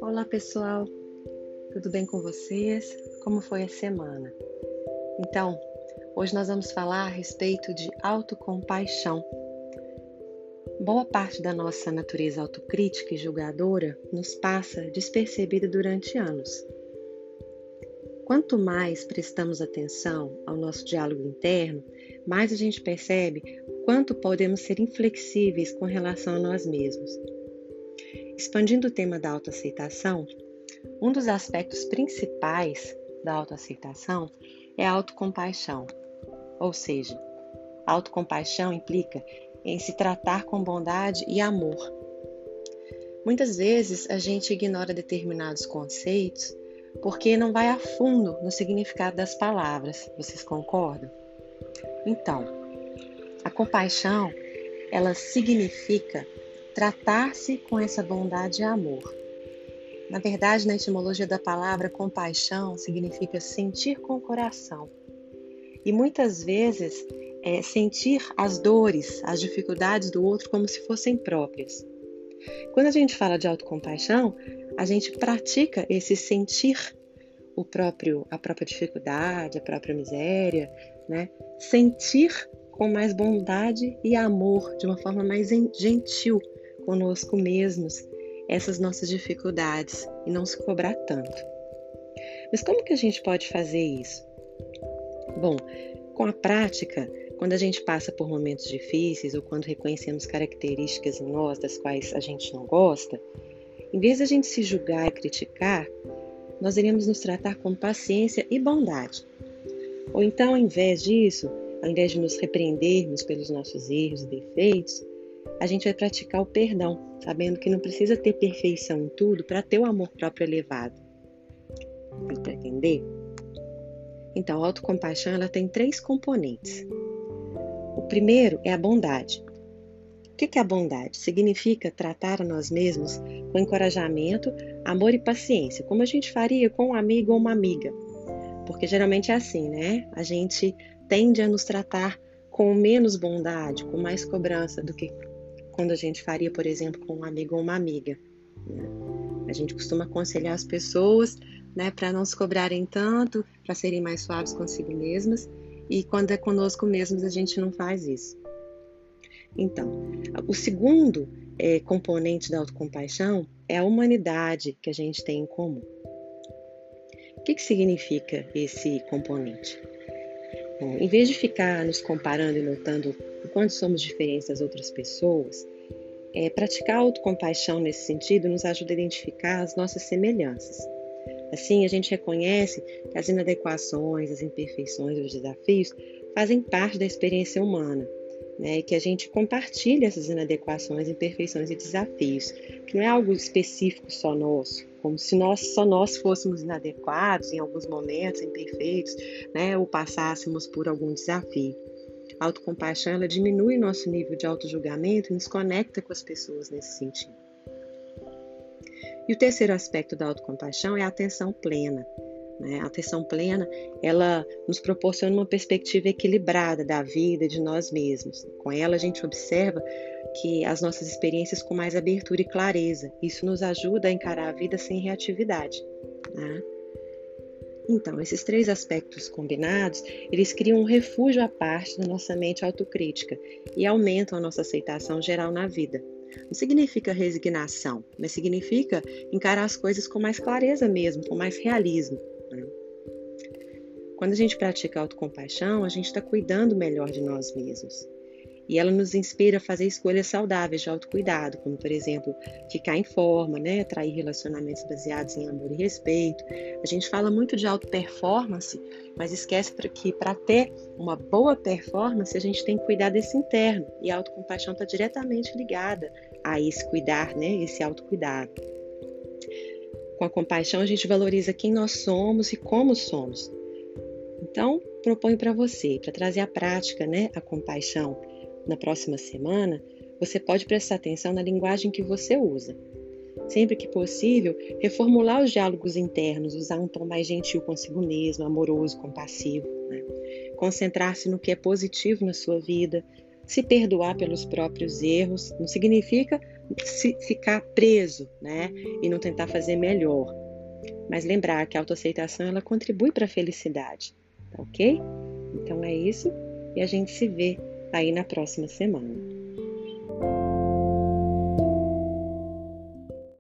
Olá pessoal, tudo bem com vocês? Como foi a semana? Então, hoje nós vamos falar a respeito de autocompaixão. Boa parte da nossa natureza autocrítica e julgadora nos passa despercebida durante anos. Quanto mais prestamos atenção ao nosso diálogo interno, mais a gente percebe quanto podemos ser inflexíveis com relação a nós mesmos. Expandindo o tema da autoaceitação, um dos aspectos principais da autoaceitação é a autocompaixão. Ou seja, a autocompaixão implica em se tratar com bondade e amor. Muitas vezes a gente ignora determinados conceitos porque não vai a fundo no significado das palavras. Vocês concordam? Então, compaixão, ela significa tratar-se com essa bondade e amor. Na verdade, na etimologia da palavra compaixão significa sentir com o coração. E muitas vezes é sentir as dores, as dificuldades do outro como se fossem próprias. Quando a gente fala de autocompaixão, a gente pratica esse sentir o próprio, a própria dificuldade, a própria miséria, né? Sentir com mais bondade e amor, de uma forma mais gentil conosco mesmos, essas nossas dificuldades e não se cobrar tanto. Mas como que a gente pode fazer isso? Bom, com a prática, quando a gente passa por momentos difíceis ou quando reconhecemos características em nós das quais a gente não gosta, em vez de a gente se julgar e criticar, nós iremos nos tratar com paciência e bondade. Ou então, ao invés disso, ao invés de nos repreendermos pelos nossos erros e defeitos, a gente vai praticar o perdão, sabendo que não precisa ter perfeição em tudo para ter o amor próprio elevado. Deu para entender? Então, a autocompaixão ela tem três componentes. O primeiro é a bondade. O que é a bondade? Significa tratar a nós mesmos com encorajamento, amor e paciência, como a gente faria com um amigo ou uma amiga. Porque geralmente é assim, né? A gente tende a nos tratar com menos bondade, com mais cobrança do que quando a gente faria, por exemplo, com um amigo ou uma amiga. Né? A gente costuma aconselhar as pessoas né, para não se cobrarem tanto, para serem mais suaves consigo mesmas, e quando é conosco mesmos a gente não faz isso. Então, o segundo é, componente da autocompaixão é a humanidade que a gente tem em comum. O que, que significa esse componente? Em vez de ficar nos comparando e notando o quanto somos diferentes das outras pessoas, é, praticar autocompaixão nesse sentido nos ajuda a identificar as nossas semelhanças. Assim, a gente reconhece que as inadequações, as imperfeições os desafios fazem parte da experiência humana né, que a gente compartilhe essas inadequações, imperfeições e desafios, que não é algo específico só nosso, como se nós só nós fôssemos inadequados em alguns momentos, imperfeitos, né, ou passássemos por algum desafio. A autocompaixão ela diminui nosso nível de autojulgamento e nos conecta com as pessoas nesse sentido. E o terceiro aspecto da autocompaixão é a atenção plena. Né? A atenção plena, ela nos proporciona uma perspectiva equilibrada da vida de nós mesmos. Com ela, a gente observa que as nossas experiências com mais abertura e clareza. Isso nos ajuda a encarar a vida sem reatividade. Né? Então, esses três aspectos combinados, eles criam um refúgio à parte da nossa mente autocrítica e aumentam a nossa aceitação geral na vida. Não significa resignação, mas significa encarar as coisas com mais clareza mesmo, com mais realismo. Quando a gente pratica autocompaixão, a gente está cuidando melhor de nós mesmos. E ela nos inspira a fazer escolhas saudáveis de autocuidado, como, por exemplo, ficar em forma, né? atrair relacionamentos baseados em amor e respeito. A gente fala muito de auto-performance, mas esquece que para ter uma boa performance, a gente tem que cuidar desse interno. E a autocompaixão está diretamente ligada a esse cuidar, né? esse autocuidado. Com a compaixão, a gente valoriza quem nós somos e como somos. Então, proponho para você, para trazer à prática né, a compaixão na próxima semana, você pode prestar atenção na linguagem que você usa. Sempre que possível, reformular os diálogos internos, usar um tom mais gentil consigo mesmo, amoroso, compassivo. Né? Concentrar-se no que é positivo na sua vida, se perdoar pelos próprios erros, não significa se ficar preso né? e não tentar fazer melhor. Mas lembrar que a autoaceitação ela contribui para a felicidade ok? Então é isso e a gente se vê aí na próxima semana.